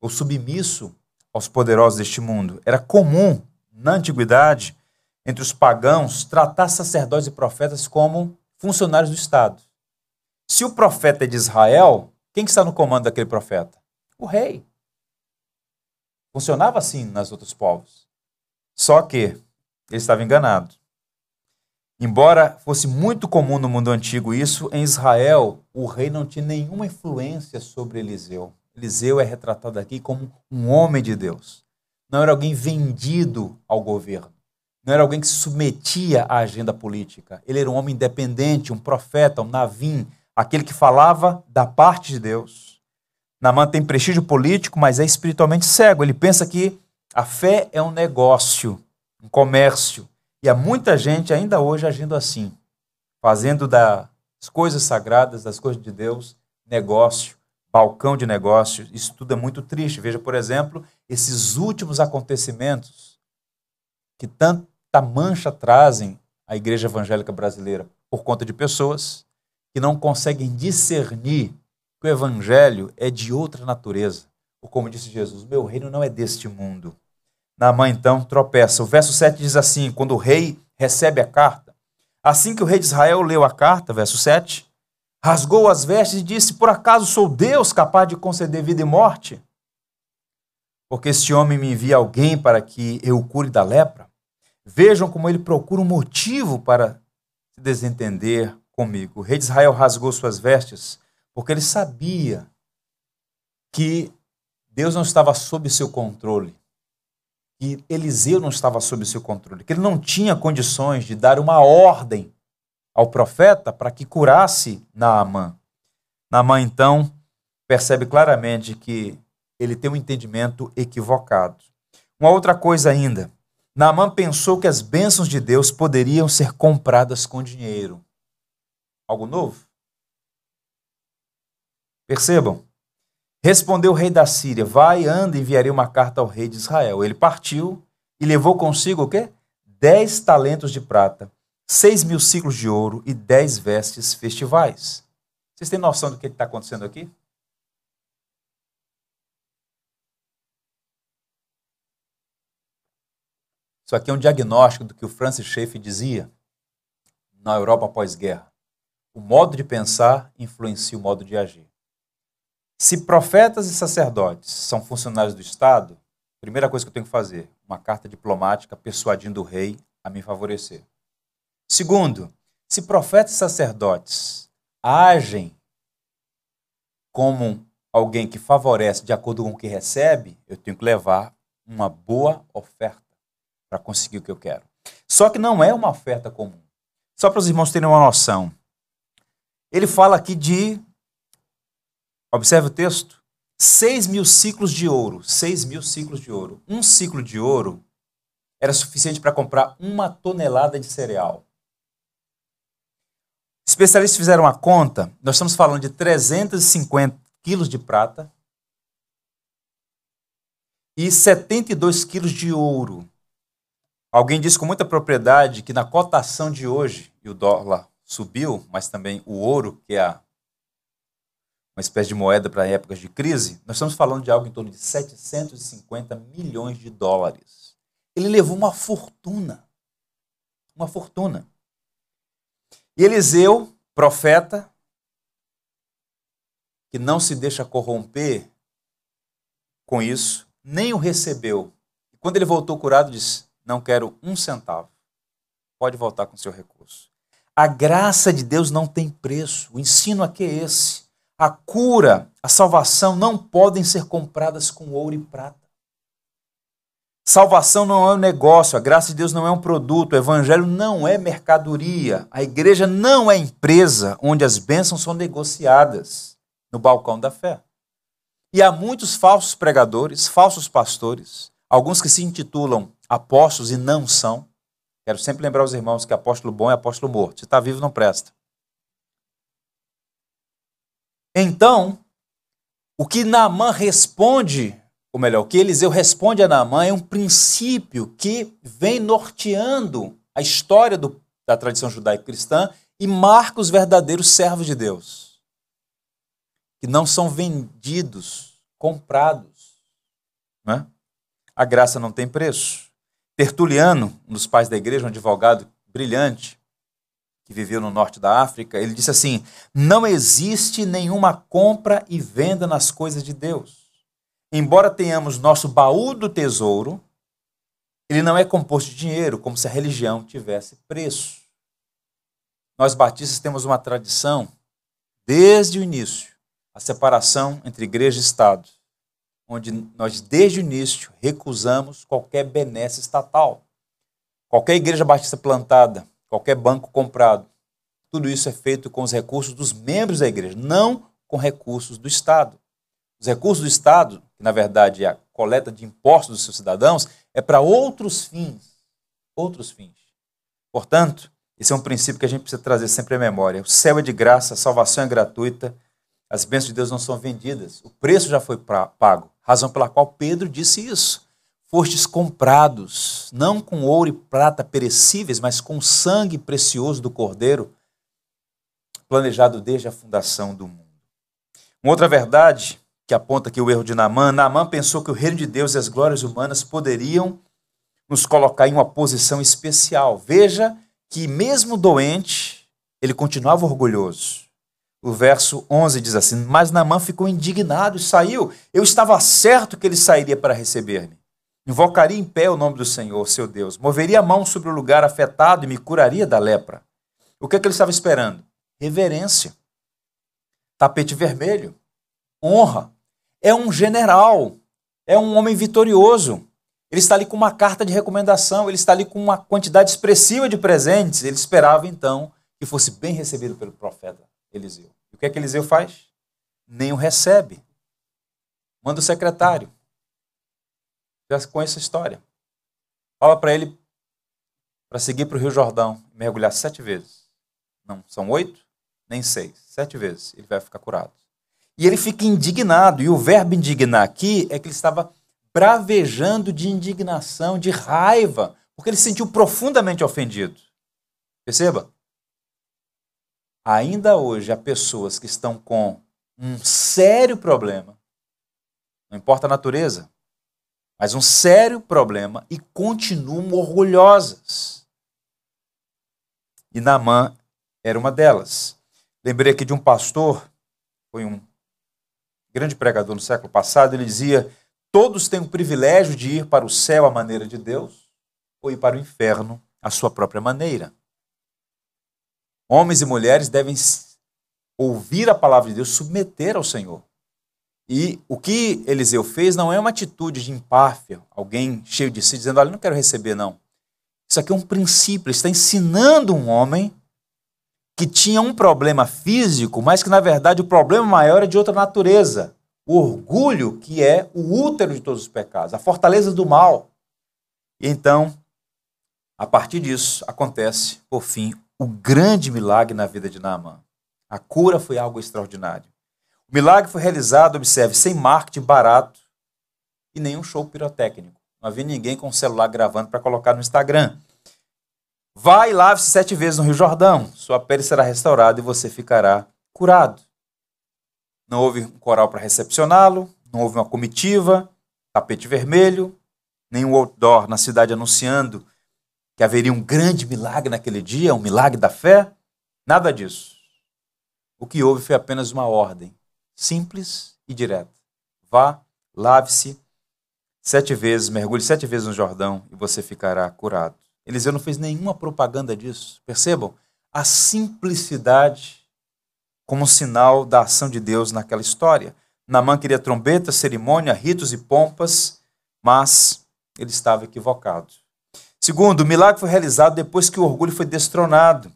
ou submisso aos poderosos deste mundo. Era comum, na antiguidade, entre os pagãos, tratar sacerdotes e profetas como funcionários do Estado. Se o profeta é de Israel, quem que está no comando daquele profeta? O rei. Funcionava assim nas outros povos. Só que ele estava enganado. Embora fosse muito comum no mundo antigo isso, em Israel o rei não tinha nenhuma influência sobre Eliseu. Eliseu é retratado aqui como um homem de Deus. Não era alguém vendido ao governo. Não era alguém que se submetia à agenda política. Ele era um homem independente, um profeta, um navim, aquele que falava da parte de Deus. Naamã tem prestígio político, mas é espiritualmente cego. Ele pensa que a fé é um negócio, um comércio. E há muita gente ainda hoje agindo assim, fazendo das coisas sagradas, das coisas de Deus, negócio, balcão de negócio. Isso tudo é muito triste. Veja, por exemplo, esses últimos acontecimentos que tanta mancha trazem à igreja evangélica brasileira por conta de pessoas que não conseguem discernir que o evangelho é de outra natureza. Ou como disse Jesus, meu reino não é deste mundo. Naamã então tropeça. O verso 7 diz assim: quando o rei recebe a carta, assim que o rei de Israel leu a carta, verso 7, rasgou as vestes e disse: Por acaso sou Deus capaz de conceder vida e morte? Porque este homem me envia alguém para que eu o cure da lepra. Vejam como ele procura um motivo para se desentender comigo. O rei de Israel rasgou suas vestes porque ele sabia que Deus não estava sob seu controle, que Eliseu não estava sob seu controle, que ele não tinha condições de dar uma ordem ao profeta para que curasse Naamã. Naamã, então, percebe claramente que ele tem um entendimento equivocado. Uma outra coisa ainda. Naamã pensou que as bênçãos de Deus poderiam ser compradas com dinheiro. Algo novo? Percebam. Respondeu o rei da Síria: Vai, anda, enviarei uma carta ao rei de Israel. Ele partiu e levou consigo o quê? Dez talentos de prata, seis mil ciclos de ouro e dez vestes festivais. Vocês têm noção do que está acontecendo aqui? Isso aqui é um diagnóstico do que o Francis Schaeffer dizia na Europa pós-guerra. O modo de pensar influencia o modo de agir. Se profetas e sacerdotes são funcionários do Estado, primeira coisa que eu tenho que fazer, uma carta diplomática persuadindo o rei a me favorecer. Segundo, se profetas e sacerdotes agem como alguém que favorece de acordo com o que recebe, eu tenho que levar uma boa oferta para conseguir o que eu quero. Só que não é uma oferta comum. Só para os irmãos terem uma noção. Ele fala aqui de, observe o texto, 6 mil ciclos de ouro. 6 mil ciclos de ouro. Um ciclo de ouro era suficiente para comprar uma tonelada de cereal. Especialistas fizeram a conta, nós estamos falando de 350 quilos de prata e 72 quilos de ouro. Alguém disse com muita propriedade que na cotação de hoje, e o dólar subiu, mas também o ouro, que é uma espécie de moeda para épocas de crise, nós estamos falando de algo em torno de 750 milhões de dólares. Ele levou uma fortuna. Uma fortuna. E Eliseu, profeta, que não se deixa corromper com isso, nem o recebeu. E quando ele voltou curado, disse: não quero um centavo. Pode voltar com seu recurso. A graça de Deus não tem preço. O ensino aqui é esse. A cura, a salvação não podem ser compradas com ouro e prata. Salvação não é um negócio, a graça de Deus não é um produto, o evangelho não é mercadoria, a igreja não é empresa onde as bênçãos são negociadas no balcão da fé. E há muitos falsos pregadores, falsos pastores, alguns que se intitulam apóstolos e não são. Quero sempre lembrar os irmãos que apóstolo bom é apóstolo morto. Se está vivo, não presta. Então, o que Naamã responde, ou melhor, o que Eliseu responde a Naamã é um princípio que vem norteando a história do, da tradição judaica cristã e marca os verdadeiros servos de Deus, que não são vendidos, comprados. Né? A graça não tem preço. Tertuliano, um dos pais da igreja, um advogado brilhante, que viveu no norte da África, ele disse assim: Não existe nenhuma compra e venda nas coisas de Deus. Embora tenhamos nosso baú do tesouro, ele não é composto de dinheiro, como se a religião tivesse preço. Nós batistas temos uma tradição, desde o início, a separação entre igreja e Estado onde nós, desde o início, recusamos qualquer benesse estatal. Qualquer igreja batista plantada, qualquer banco comprado, tudo isso é feito com os recursos dos membros da igreja, não com recursos do Estado. Os recursos do Estado, que na verdade é a coleta de impostos dos seus cidadãos, é para outros fins. Outros fins. Portanto, esse é um princípio que a gente precisa trazer sempre à memória. O céu é de graça, a salvação é gratuita, as bênçãos de Deus não são vendidas, o preço já foi pago. Razão pela qual Pedro disse isso. Fostes comprados, não com ouro e prata perecíveis, mas com sangue precioso do Cordeiro, planejado desde a fundação do mundo. Uma outra verdade que aponta aqui o erro de Naamã, Naamã pensou que o reino de Deus e as glórias humanas poderiam nos colocar em uma posição especial. Veja que mesmo doente, ele continuava orgulhoso. O verso 11 diz assim: Mas Naamã ficou indignado e saiu. Eu estava certo que ele sairia para receber-me. Invocaria em pé o nome do Senhor, seu Deus. Moveria a mão sobre o lugar afetado e me curaria da lepra. O que, é que ele estava esperando? Reverência. Tapete vermelho. Honra. É um general. É um homem vitorioso. Ele está ali com uma carta de recomendação. Ele está ali com uma quantidade expressiva de presentes. Ele esperava então que fosse bem recebido pelo profeta. Eliseu. E o que é que Eliseu faz? Nem o recebe. Manda o secretário. Já conhece a história. Fala para ele para seguir para o Rio Jordão e mergulhar sete vezes. Não são oito, nem seis. Sete vezes. Ele vai ficar curado. E ele fica indignado. E o verbo indignar aqui é que ele estava bravejando de indignação, de raiva, porque ele se sentiu profundamente ofendido. Perceba? Ainda hoje há pessoas que estão com um sério problema, não importa a natureza, mas um sério problema e continuam orgulhosas. E Naamã era uma delas. Lembrei aqui de um pastor, foi um grande pregador no século passado, ele dizia: todos têm o privilégio de ir para o céu à maneira de Deus ou ir para o inferno à sua própria maneira. Homens e mulheres devem ouvir a palavra de Deus, submeter ao Senhor. E o que Eliseu fez não é uma atitude de empáfia, alguém cheio de si dizendo: Olha, não quero receber, não. Isso aqui é um princípio. Ele está ensinando um homem que tinha um problema físico, mas que na verdade o problema maior é de outra natureza. O orgulho, que é o útero de todos os pecados, a fortaleza do mal. E então, a partir disso, acontece, por fim, o grande milagre na vida de Naamã. A cura foi algo extraordinário. O milagre foi realizado, observe, sem marketing barato e nenhum show pirotécnico. Não havia ninguém com o celular gravando para colocar no Instagram. Vai e lave-se sete vezes no Rio Jordão. Sua pele será restaurada e você ficará curado. Não houve um coral para recepcioná-lo, não houve uma comitiva, tapete vermelho, nenhum outdoor na cidade anunciando que haveria um grande milagre naquele dia, um milagre da fé. Nada disso. O que houve foi apenas uma ordem simples e direta. Vá, lave-se sete vezes, mergulhe sete vezes no Jordão e você ficará curado. Eliseu não fez nenhuma propaganda disso. Percebam a simplicidade como sinal da ação de Deus naquela história. Namã queria trombeta, cerimônia, ritos e pompas, mas ele estava equivocado. Segundo, o milagre foi realizado depois que o orgulho foi destronado.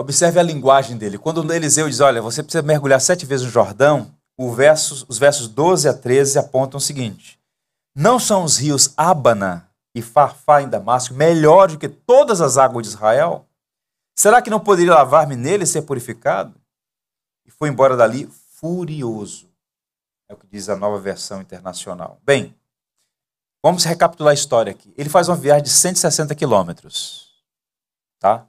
Observe a linguagem dele. Quando Eliseu diz, olha, você precisa mergulhar sete vezes no Jordão, verso, os versos 12 a 13 apontam o seguinte. Não são os rios Abana e Farfá em Damasco melhores do que todas as águas de Israel? Será que não poderia lavar-me nele e ser purificado? E foi embora dali furioso. É o que diz a nova versão internacional. Bem, vamos recapitular a história aqui. Ele faz uma viagem de 160 quilômetros. Tá?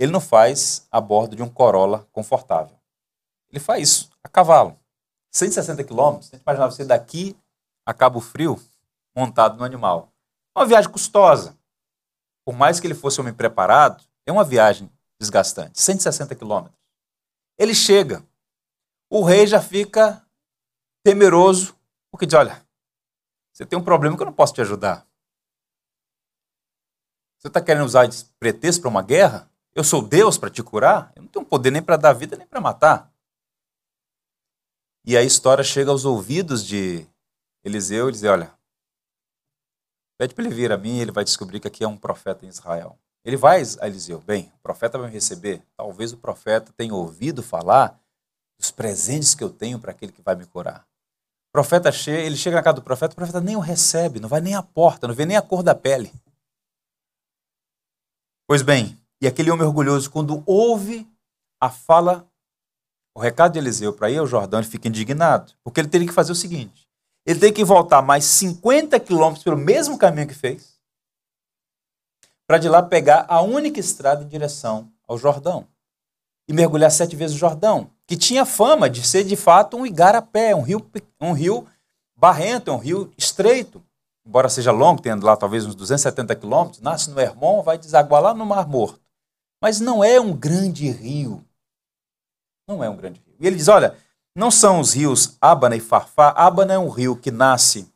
Ele não faz a bordo de um Corolla confortável. Ele faz isso a cavalo. 160 quilômetros, a gente você daqui a Cabo Frio montado no animal. Uma viagem custosa. Por mais que ele fosse homem preparado, é uma viagem desgastante. 160 quilômetros. Ele chega. O rei já fica temeroso, porque diz: Olha, você tem um problema que eu não posso te ajudar. Você está querendo usar de pretexto para uma guerra? Eu sou Deus para te curar? Eu não tenho poder nem para dar vida nem para matar. E a história chega aos ouvidos de Eliseu e diz: Olha, pede para ele vir a mim, ele vai descobrir que aqui é um profeta em Israel. Ele vai a Eliseu: Bem, o profeta vai me receber. Talvez o profeta tenha ouvido falar dos presentes que eu tenho para aquele que vai me curar. O profeta chega, ele chega na casa do profeta, o profeta nem o recebe, não vai nem à porta, não vê nem a cor da pele. Pois bem, e aquele homem orgulhoso, quando ouve a fala, o recado de Eliseu para ir ao Jordão, ele fica indignado. Porque ele teria que fazer o seguinte: ele tem que voltar mais 50 quilômetros pelo mesmo caminho que fez, para de lá pegar a única estrada em direção ao Jordão. E mergulhar sete vezes o Jordão, que tinha fama de ser de fato um igarapé, um rio, um rio barrento, um rio estreito embora seja longo, tendo lá talvez uns 270 quilômetros, nasce no Hermon, vai desaguar lá no Mar Morto. Mas não é um grande rio. Não é um grande rio. E ele diz: olha, não são os rios Abana e Farfá. Abana é um rio que nasce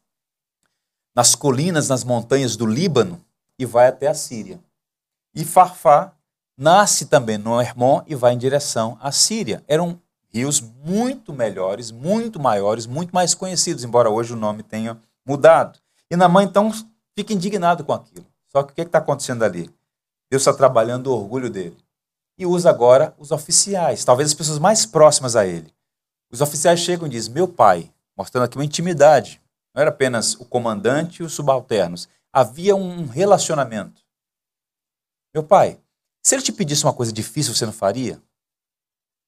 nas colinas, nas montanhas do Líbano e vai até a Síria. E Farfá nasce também no Hermon e vai em direção à Síria. Eram rios muito melhores, muito maiores, muito mais conhecidos, embora hoje o nome tenha mudado. E Namã então fica indignado com aquilo. Só que o que está acontecendo ali? Deus está trabalhando o orgulho dele. E usa agora os oficiais, talvez as pessoas mais próximas a ele. Os oficiais chegam e dizem: Meu pai, mostrando aqui uma intimidade. Não era apenas o comandante e os subalternos. Havia um relacionamento. Meu pai, se ele te pedisse uma coisa difícil, você não faria?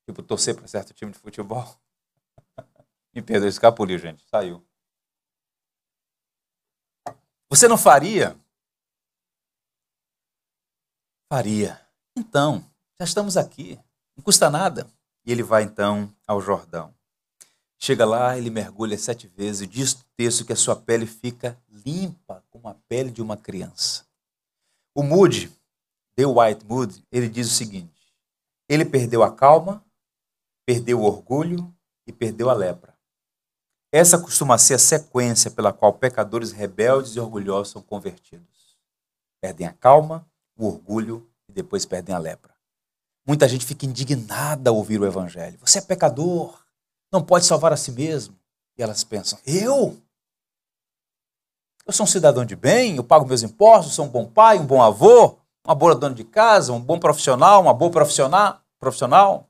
Tipo, torcer para certo time de futebol? Me perdoe, escapuliu, gente. Saiu. Você não faria? Faria. Então, já estamos aqui. Não custa nada. E ele vai então ao Jordão. Chega lá, ele mergulha sete vezes e diz o texto que a sua pele fica limpa como a pele de uma criança. O Moody, The White Moody, ele diz o seguinte: ele perdeu a calma, perdeu o orgulho e perdeu a lepra. Essa costuma ser a sequência pela qual pecadores rebeldes e orgulhosos são convertidos. Perdem a calma, o orgulho e depois perdem a lepra. Muita gente fica indignada ao ouvir o evangelho. Você é pecador, não pode salvar a si mesmo. E elas pensam: eu? Eu sou um cidadão de bem, eu pago meus impostos, sou um bom pai, um bom avô, uma boa dona de casa, um bom profissional, uma boa profissional. profissional.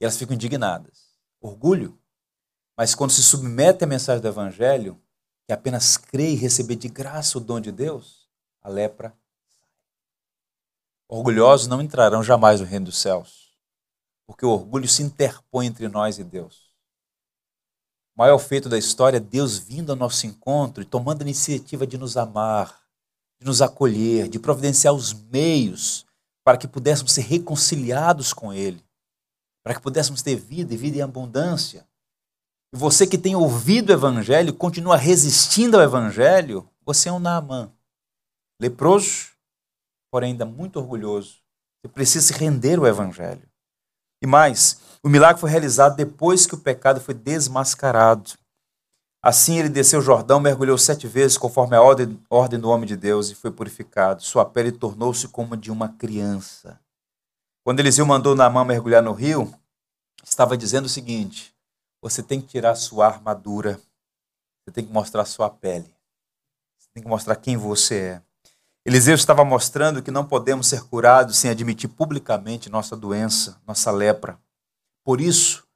E elas ficam indignadas. Orgulho mas quando se submete à mensagem do Evangelho, que apenas crê e receber de graça o dom de Deus, a lepra. Orgulhosos não entrarão jamais no reino dos céus, porque o orgulho se interpõe entre nós e Deus. O maior feito da história é Deus vindo ao nosso encontro e tomando a iniciativa de nos amar, de nos acolher, de providenciar os meios para que pudéssemos ser reconciliados com Ele, para que pudéssemos ter vida e vida em abundância. E você que tem ouvido o evangelho, continua resistindo ao evangelho, você é um Naamã. Leproso, porém ainda muito orgulhoso. Você precisa se render ao evangelho. E mais, o milagre foi realizado depois que o pecado foi desmascarado. Assim ele desceu o Jordão, mergulhou sete vezes, conforme a ordem, ordem do homem de Deus, e foi purificado. Sua pele tornou-se como de uma criança. Quando Eliseu mandou Naamã mergulhar no rio, estava dizendo o seguinte: você tem que tirar sua armadura. Você tem que mostrar sua pele. Você tem que mostrar quem você é. Eliseu estava mostrando que não podemos ser curados sem admitir publicamente nossa doença, nossa lepra. Por isso,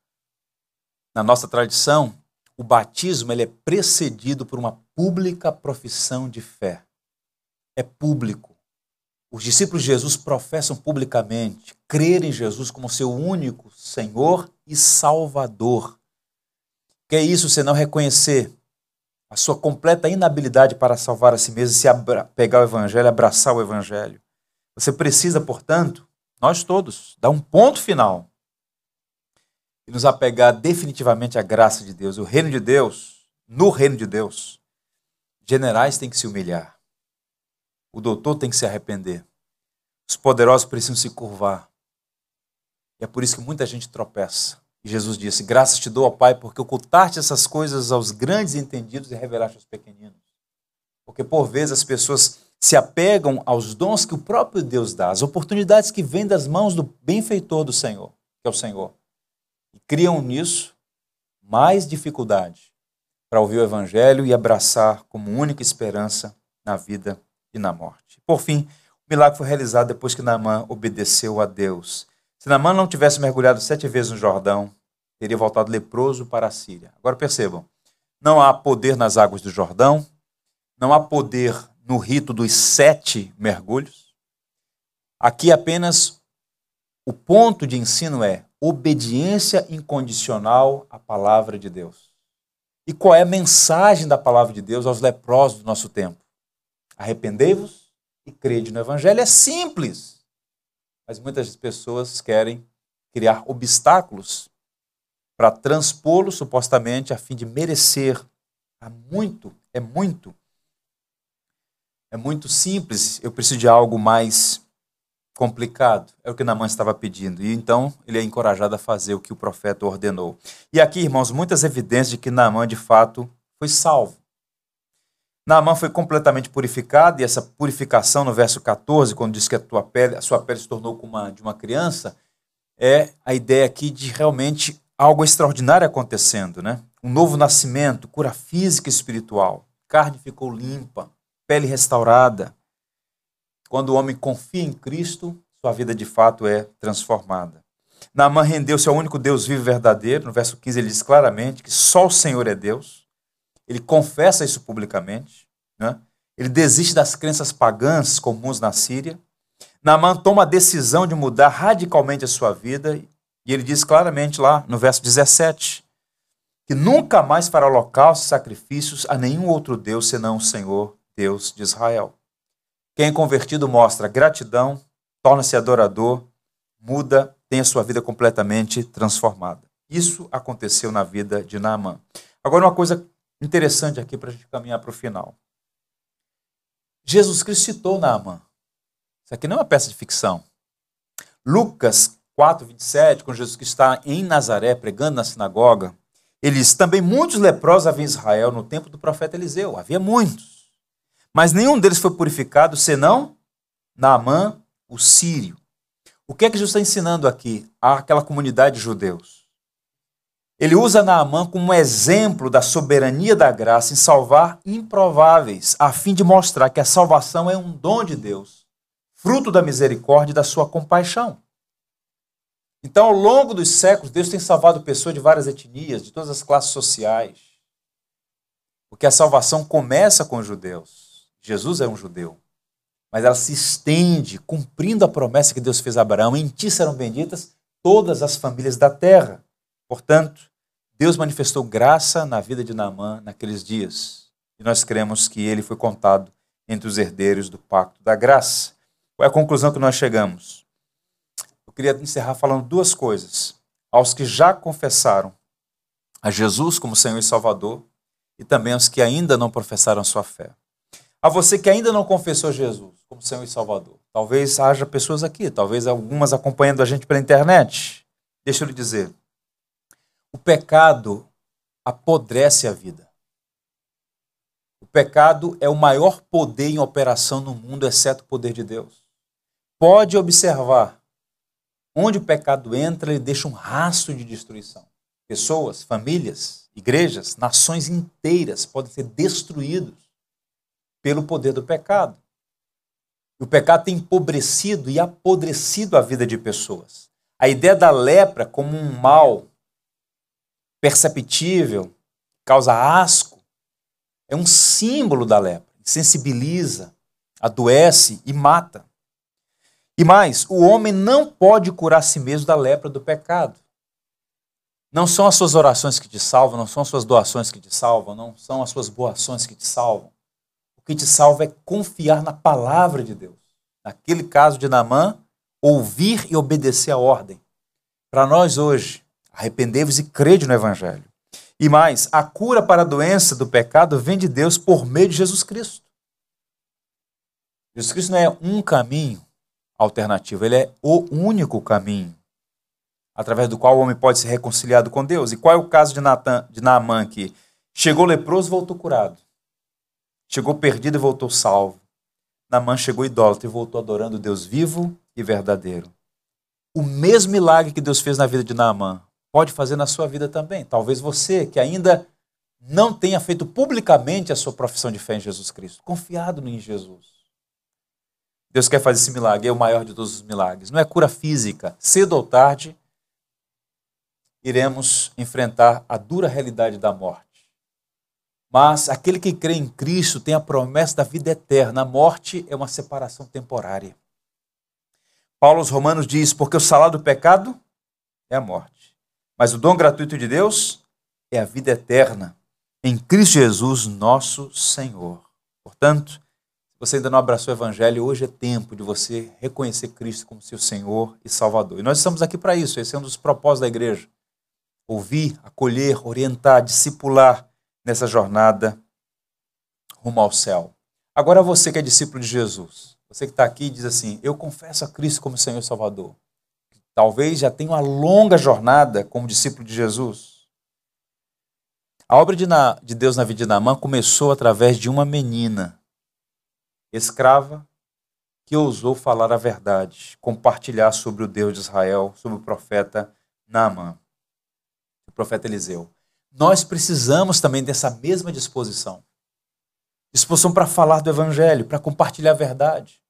na nossa tradição, o batismo ele é precedido por uma pública profissão de fé. É público. Os discípulos de Jesus professam publicamente crer em Jesus como seu único Senhor e Salvador. Que é isso senão reconhecer a sua completa inabilidade para salvar a si mesmo, se pegar o evangelho, abraçar o evangelho. Você precisa, portanto, nós todos, dar um ponto final e nos apegar definitivamente à graça de Deus. O reino de Deus, no reino de Deus, generais têm que se humilhar. O doutor tem que se arrepender. Os poderosos precisam se curvar. E é por isso que muita gente tropeça. Jesus disse: Graças te dou, ó Pai, porque ocultaste essas coisas aos grandes entendidos e revelaste aos pequeninos. Porque por vezes as pessoas se apegam aos dons que o próprio Deus dá, às oportunidades que vêm das mãos do benfeitor do Senhor, que é o Senhor. E criam nisso mais dificuldade para ouvir o Evangelho e abraçar como única esperança na vida e na morte. Por fim, o milagre foi realizado depois que Naamã obedeceu a Deus. Se Naamã não tivesse mergulhado sete vezes no Jordão, teria voltado leproso para a Síria. Agora percebam, não há poder nas águas do Jordão, não há poder no rito dos sete mergulhos. Aqui apenas o ponto de ensino é obediência incondicional à palavra de Deus. E qual é a mensagem da palavra de Deus aos leprosos do nosso tempo? Arrependei-vos e crede no Evangelho. É simples mas muitas pessoas querem criar obstáculos para transpô-lo supostamente a fim de merecer. É muito, é muito, é muito simples. Eu preciso de algo mais complicado. É o que Naamã estava pedindo. E então ele é encorajado a fazer o que o profeta ordenou. E aqui, irmãos, muitas evidências de que Naamã de fato foi salvo. Naamã foi completamente purificado, e essa purificação, no verso 14, quando diz que a, tua pele, a sua pele se tornou como uma de uma criança, é a ideia aqui de realmente algo extraordinário acontecendo, né? Um novo nascimento, cura física e espiritual. Carne ficou limpa, pele restaurada. Quando o homem confia em Cristo, sua vida de fato é transformada. Naamã rendeu-se ao único Deus vivo e verdadeiro. No verso 15 ele diz claramente que só o Senhor é Deus. Ele confessa isso publicamente. Né? Ele desiste das crenças pagãs comuns na Síria. Naamã toma a decisão de mudar radicalmente a sua vida. E ele diz claramente lá no verso 17 que nunca mais fará holocaustos e sacrifícios a nenhum outro Deus senão o Senhor, Deus de Israel. Quem é convertido mostra gratidão, torna-se adorador, muda, tem a sua vida completamente transformada. Isso aconteceu na vida de Naamã. Agora, uma coisa interessante aqui para a gente caminhar para o final. Jesus Cristo citou Naamã. Isso aqui não é uma peça de ficção. Lucas 4, 27, quando Jesus Cristo está em Nazaré pregando na sinagoga, ele diz: Também muitos leprosos havia em Israel no tempo do profeta Eliseu. Havia muitos. Mas nenhum deles foi purificado, senão Naamã, o sírio. O que é que Jesus está ensinando aqui àquela comunidade de judeus? Ele usa Naamã como exemplo da soberania da graça em salvar improváveis, a fim de mostrar que a salvação é um dom de Deus, fruto da misericórdia e da sua compaixão. Então, ao longo dos séculos, Deus tem salvado pessoas de várias etnias, de todas as classes sociais. Porque a salvação começa com os judeus. Jesus é um judeu. Mas ela se estende, cumprindo a promessa que Deus fez a Abraão: em ti serão benditas todas as famílias da terra. Portanto, Deus manifestou graça na vida de Naamã naqueles dias. E nós cremos que ele foi contado entre os herdeiros do pacto da graça. Qual é a conclusão que nós chegamos? Queria encerrar falando duas coisas. Aos que já confessaram a Jesus como Senhor e Salvador e também aos que ainda não professaram sua fé. A você que ainda não confessou Jesus como Senhor e Salvador. Talvez haja pessoas aqui, talvez algumas acompanhando a gente pela internet. Deixa eu lhe dizer. O pecado apodrece a vida. O pecado é o maior poder em operação no mundo, exceto o poder de Deus. Pode observar Onde o pecado entra, ele deixa um rastro de destruição. Pessoas, famílias, igrejas, nações inteiras podem ser destruídos pelo poder do pecado. E o pecado tem empobrecido e apodrecido a vida de pessoas. A ideia da lepra como um mal perceptível, causa asco, é um símbolo da lepra. Sensibiliza, adoece e mata. E mais, o homem não pode curar a si mesmo da lepra do pecado. Não são as suas orações que te salvam, não são as suas doações que te salvam, não são as suas boas ações que te salvam. O que te salva é confiar na palavra de Deus. Naquele caso de Naamã, ouvir e obedecer a ordem. Para nós hoje, arrependei-vos e crede no Evangelho. E mais, a cura para a doença do pecado vem de Deus por meio de Jesus Cristo. Jesus Cristo não é um caminho, alternativo, ele é o único caminho através do qual o homem pode ser reconciliado com Deus. E qual é o caso de, Natan, de Naamã que chegou leproso e voltou curado? Chegou perdido e voltou salvo. Naamã chegou idólatra e voltou adorando Deus vivo e verdadeiro. O mesmo milagre que Deus fez na vida de Naamã pode fazer na sua vida também. Talvez você que ainda não tenha feito publicamente a sua profissão de fé em Jesus Cristo, confiado em Jesus. Deus quer fazer esse milagre, é o maior de todos os milagres. Não é cura física. Cedo ou tarde, iremos enfrentar a dura realidade da morte. Mas aquele que crê em Cristo tem a promessa da vida eterna. A morte é uma separação temporária. Paulo aos Romanos diz: porque o salário do pecado é a morte, mas o dom gratuito de Deus é a vida eterna em Cristo Jesus, nosso Senhor. Portanto, você ainda não abraçou o Evangelho, hoje é tempo de você reconhecer Cristo como seu Senhor e Salvador. E nós estamos aqui para isso, esse é um dos propósitos da igreja. Ouvir, acolher, orientar, discipular nessa jornada rumo ao céu. Agora você que é discípulo de Jesus, você que está aqui e diz assim, eu confesso a Cristo como Senhor e Salvador. Talvez já tenha uma longa jornada como discípulo de Jesus. A obra de, Deus na vida de Naamã começou através de uma menina escrava, que ousou falar a verdade, compartilhar sobre o Deus de Israel, sobre o profeta Naamã, o profeta Eliseu. Nós precisamos também dessa mesma disposição. Disposição para falar do evangelho, para compartilhar a verdade.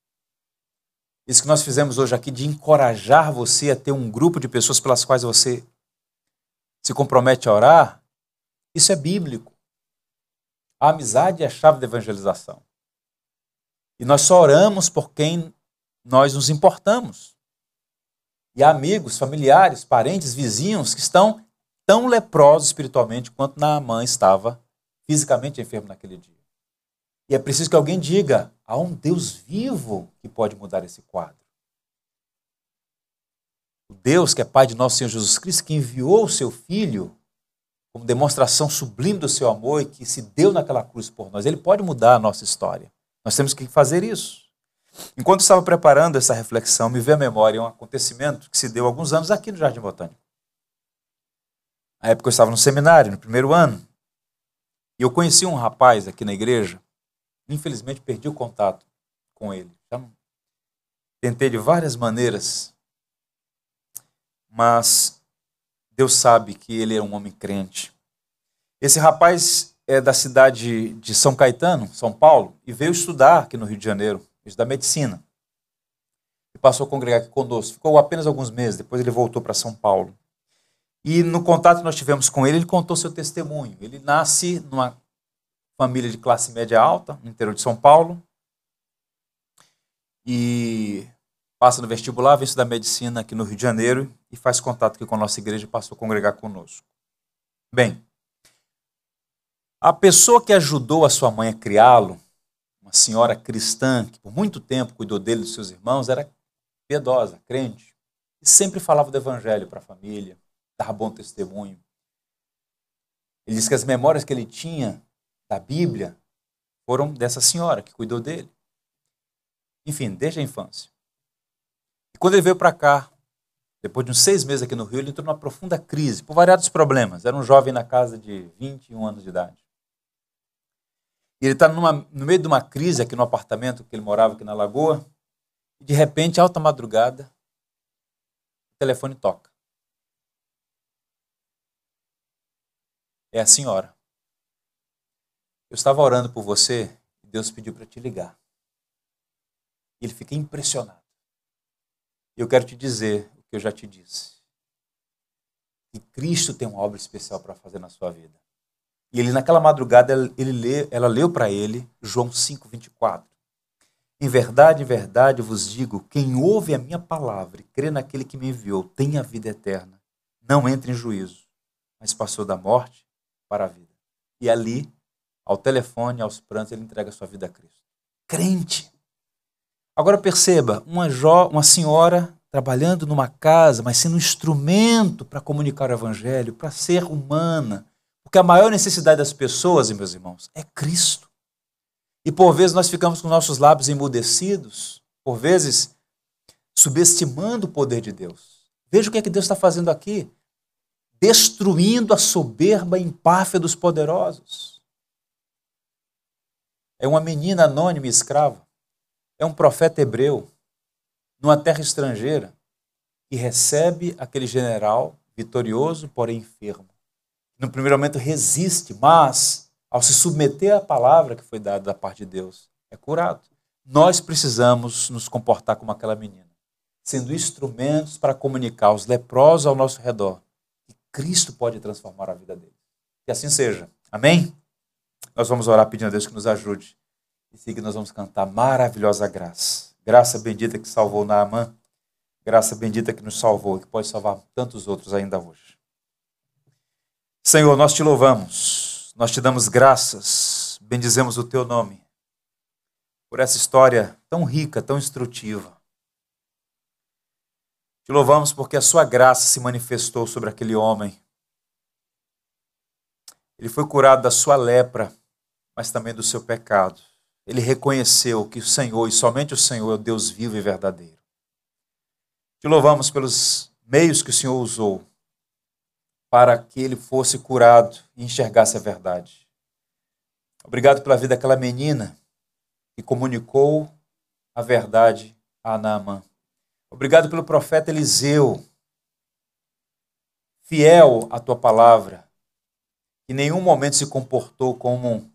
Isso que nós fizemos hoje aqui de encorajar você a ter um grupo de pessoas pelas quais você se compromete a orar, isso é bíblico. A amizade é a chave da evangelização. E nós só oramos por quem nós nos importamos. E amigos, familiares, parentes, vizinhos que estão tão leprosos espiritualmente quanto Naamã estava fisicamente enfermo naquele dia. E é preciso que alguém diga: há um Deus vivo que pode mudar esse quadro. O Deus que é Pai de nosso Senhor Jesus Cristo, que enviou o seu Filho como demonstração sublime do seu amor e que se deu naquela cruz por nós, ele pode mudar a nossa história. Nós temos que fazer isso. Enquanto estava preparando essa reflexão, me veio à memória um acontecimento que se deu alguns anos aqui no Jardim Botânico. Na época eu estava no seminário, no primeiro ano, e eu conheci um rapaz aqui na igreja, infelizmente perdi o contato com ele. Já tentei de várias maneiras, mas Deus sabe que ele é um homem crente. Esse rapaz é da cidade de São Caetano, São Paulo, e veio estudar aqui no Rio de Janeiro, estudar medicina. E passou a congregar aqui conosco. Ficou apenas alguns meses, depois ele voltou para São Paulo. E no contato que nós tivemos com ele, ele contou seu testemunho. Ele nasce numa família de classe média alta, no interior de São Paulo, e passa no vestibular, vem estudar medicina aqui no Rio de Janeiro e faz contato aqui com a nossa igreja e passou a congregar conosco. Bem, a pessoa que ajudou a sua mãe a criá-lo, uma senhora cristã que por muito tempo cuidou dele e dos seus irmãos, era piedosa, crente, e sempre falava do evangelho para a família, dava bom testemunho. Ele diz que as memórias que ele tinha da Bíblia foram dessa senhora que cuidou dele. Enfim, desde a infância. E quando ele veio para cá, depois de uns seis meses aqui no Rio, ele entrou numa profunda crise, por variados problemas. Era um jovem na casa de 21 anos de idade. E ele está no meio de uma crise aqui no apartamento que ele morava aqui na Lagoa, e de repente, alta madrugada, o telefone toca. É a senhora. Eu estava orando por você e Deus pediu para te ligar. E ele fica impressionado. E eu quero te dizer o que eu já te disse. Que Cristo tem uma obra especial para fazer na sua vida. E ele naquela madrugada ele lê, ela leu para ele João 5:24. Em verdade, em verdade vos digo, quem ouve a minha palavra e crê naquele que me enviou, tem a vida eterna. Não entra em juízo, mas passou da morte para a vida. E ali, ao telefone, aos prantos, ele entrega sua vida a Cristo. Crente. Agora perceba, uma, jo, uma senhora trabalhando numa casa, mas sendo um instrumento para comunicar o evangelho, para ser humana, porque a maior necessidade das pessoas, meus irmãos, é Cristo. E por vezes nós ficamos com nossos lábios emudecidos, por vezes subestimando o poder de Deus. Veja o que é que Deus está fazendo aqui: destruindo a soberba empáfia dos poderosos. É uma menina anônima e escrava. É um profeta hebreu, numa terra estrangeira, que recebe aquele general vitorioso, porém enfermo no primeiro momento resiste, mas ao se submeter à palavra que foi dada da parte de Deus, é curado. Nós precisamos nos comportar como aquela menina, sendo instrumentos para comunicar aos leprosos ao nosso redor que Cristo pode transformar a vida deles. Que assim seja. Amém? Nós vamos orar pedindo a Deus que nos ajude. E seguir nós vamos cantar maravilhosa graça. Graça bendita que salvou Naamã. Graça bendita que nos salvou e que pode salvar tantos outros ainda hoje. Senhor, nós te louvamos, nós te damos graças, bendizemos o teu nome por essa história tão rica, tão instrutiva. Te louvamos porque a sua graça se manifestou sobre aquele homem. Ele foi curado da sua lepra, mas também do seu pecado. Ele reconheceu que o Senhor e somente o Senhor é o Deus vivo e verdadeiro. Te louvamos pelos meios que o Senhor usou para que ele fosse curado e enxergasse a verdade. Obrigado pela vida daquela menina que comunicou a verdade a Naamã. Obrigado pelo profeta Eliseu, fiel à tua palavra, que em nenhum momento se comportou como um,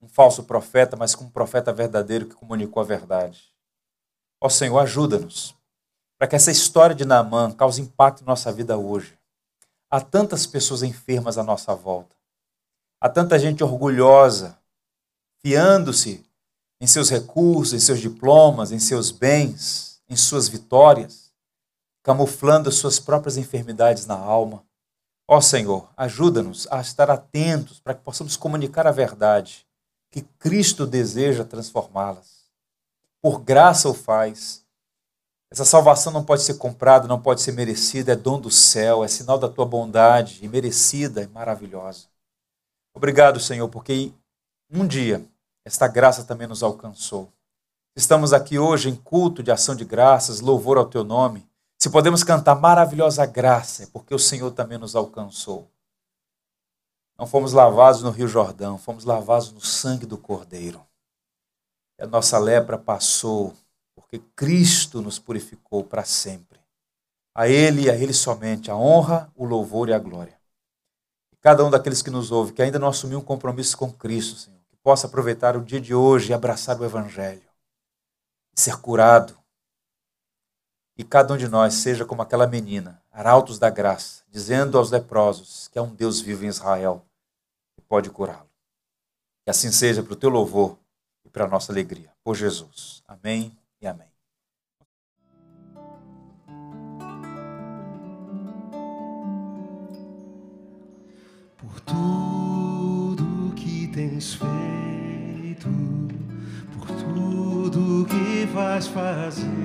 um falso profeta, mas como um profeta verdadeiro que comunicou a verdade. Ó Senhor, ajuda-nos para que essa história de Naamã cause impacto em nossa vida hoje. Há tantas pessoas enfermas à nossa volta. Há tanta gente orgulhosa, fiando-se em seus recursos, em seus diplomas, em seus bens, em suas vitórias, camuflando suas próprias enfermidades na alma. Ó Senhor, ajuda-nos a estar atentos para que possamos comunicar a verdade, que Cristo deseja transformá-las. Por graça o faz. Essa salvação não pode ser comprada, não pode ser merecida, é dom do céu, é sinal da tua bondade, e merecida e maravilhosa. Obrigado, Senhor, porque um dia esta graça também nos alcançou. Estamos aqui hoje em culto de ação de graças, louvor ao teu nome. Se podemos cantar maravilhosa graça, é porque o Senhor também nos alcançou. Não fomos lavados no Rio Jordão, fomos lavados no sangue do Cordeiro. E a nossa lepra passou, porque Cristo nos purificou para sempre. A Ele e a Ele somente a honra, o louvor e a glória. E cada um daqueles que nos ouve, que ainda não assumiu um compromisso com Cristo, Senhor, que possa aproveitar o dia de hoje e abraçar o Evangelho, ser curado, e cada um de nós seja como aquela menina, arautos da graça, dizendo aos leprosos que há um Deus vivo em Israel que pode curá-lo. Que assim seja para o teu louvor e para a nossa alegria. Por Jesus. Amém e amém. Por tudo que tens feito, por tudo que vais fazer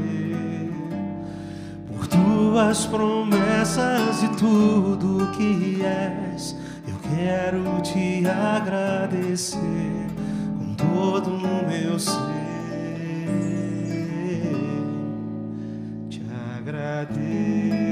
tuas promessas e tudo que és. Eu quero te agradecer com todo o meu ser. Agradeço,